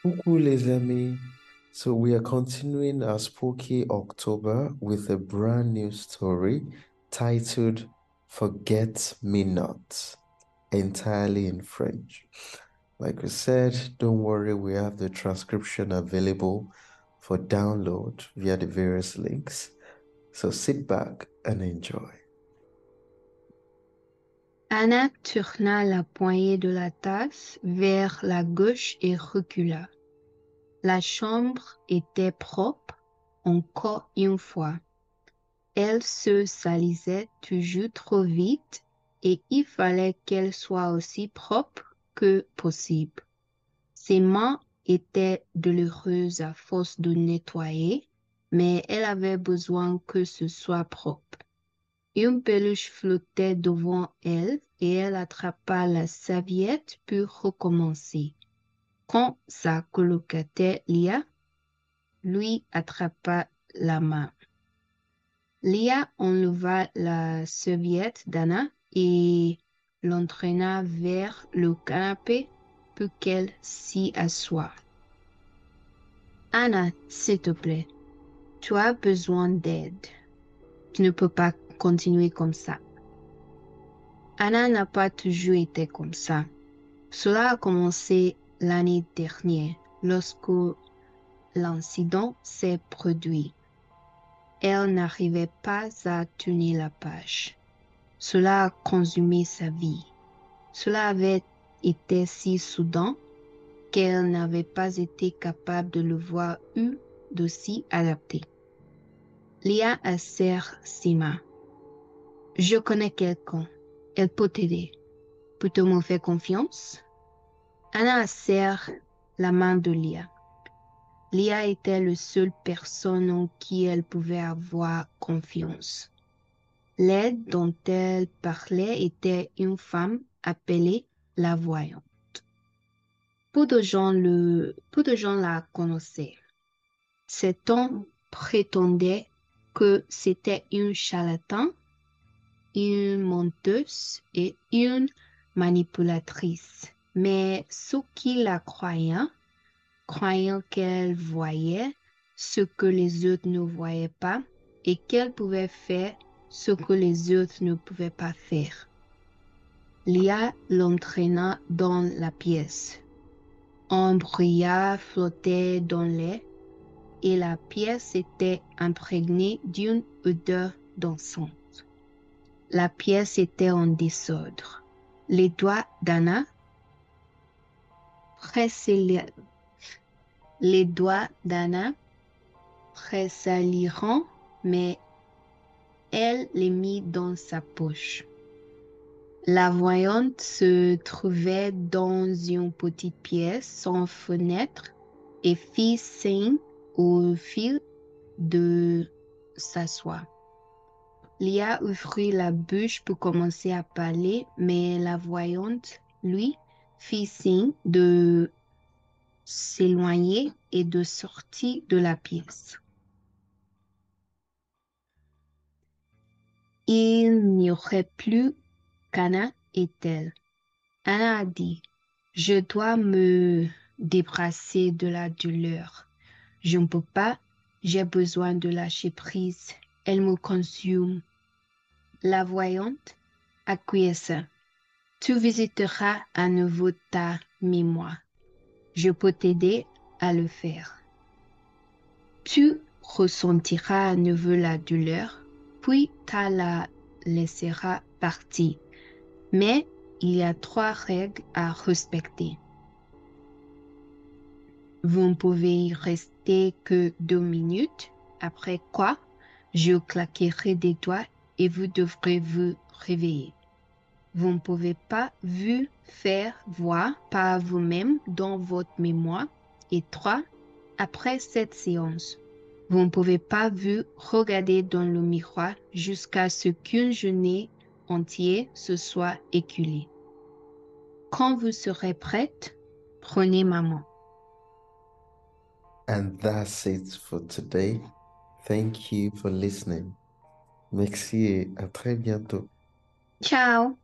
Coucou les amis. So we are continuing our spooky October with a brand new story titled Forget Me Not, entirely in French. Like we said, don't worry, we have the transcription available for download via the various links. So sit back and enjoy. Anna tourna la poignée de la tasse vers la gauche et recula. La chambre était propre encore une fois. Elle se salissait toujours trop vite et il fallait qu'elle soit aussi propre que possible. Ses mains étaient douloureuses à force de nettoyer, mais elle avait besoin que ce soit propre. Une peluche flottait devant elle et elle attrapa la serviette pour recommencer. Quand sa colocataire Lia lui attrapa la main. Lia enleva la serviette d'Anna et l'entraîna vers le canapé pour qu'elle s'y assoie. Anna, s'il te plaît, tu as besoin d'aide. Tu ne peux pas continuer comme ça. Anna n'a pas toujours été comme ça. Cela a commencé l'année dernière lorsque l'incident s'est produit. Elle n'arrivait pas à tenir la page. Cela a consumé sa vie. Cela avait été si soudain qu'elle n'avait pas été capable de le voir ou de s'y adapter. Lia mains. Je connais quelqu'un. Elle peut t'aider. Peux-tu me faire confiance? Anna serre la main de Lia. Lia était la seule personne en qui elle pouvait avoir confiance. L'aide dont elle parlait était une femme appelée la voyante. Peu de gens, le, peu de gens la connaissaient. Cet homme prétendait que c'était une charlatan une menteuse et une manipulatrice. Mais ceux qui la croyaient, croyant qu'elle voyait ce que les autres ne voyaient pas et qu'elle pouvait faire ce que les autres ne pouvaient pas faire. Lia l'entraîna dans la pièce. Un brouillard flottait dans l'air et la pièce était imprégnée d'une odeur d'encens. La pièce était en désordre. Les doigts d'Anna pressaient les mais elle les mit dans sa poche. La voyante se trouvait dans une petite pièce sans fenêtre et fit signe au fil de s'asseoir. Lia ouvrit la bouche pour commencer à parler, mais la voyante, lui, fit signe de s'éloigner et de sortir de la pièce. Il n'y aurait plus qu'Anna et elle. Anna a dit, je dois me débrasser de la douleur. Je ne peux pas, j'ai besoin de lâcher prise. Elle me consume. La voyante acquiesça. Tu visiteras à nouveau ta mémoire. Je peux t'aider à le faire. Tu ressentiras à nouveau la douleur, puis tu la laisseras partir. Mais il y a trois règles à respecter. Vous ne pouvez y rester que deux minutes, après quoi je claquerai des doigts et vous devrez vous réveiller. Vous ne pouvez pas vous faire voir par vous-même dans votre mémoire. Et trois, après cette séance, vous ne pouvez pas vous regarder dans le miroir jusqu'à ce qu'une journée entière se soit écoulée. Quand vous serez prête, prenez ma main. And that's it for today. Thank you for listening. Merci et à très bientôt. Ciao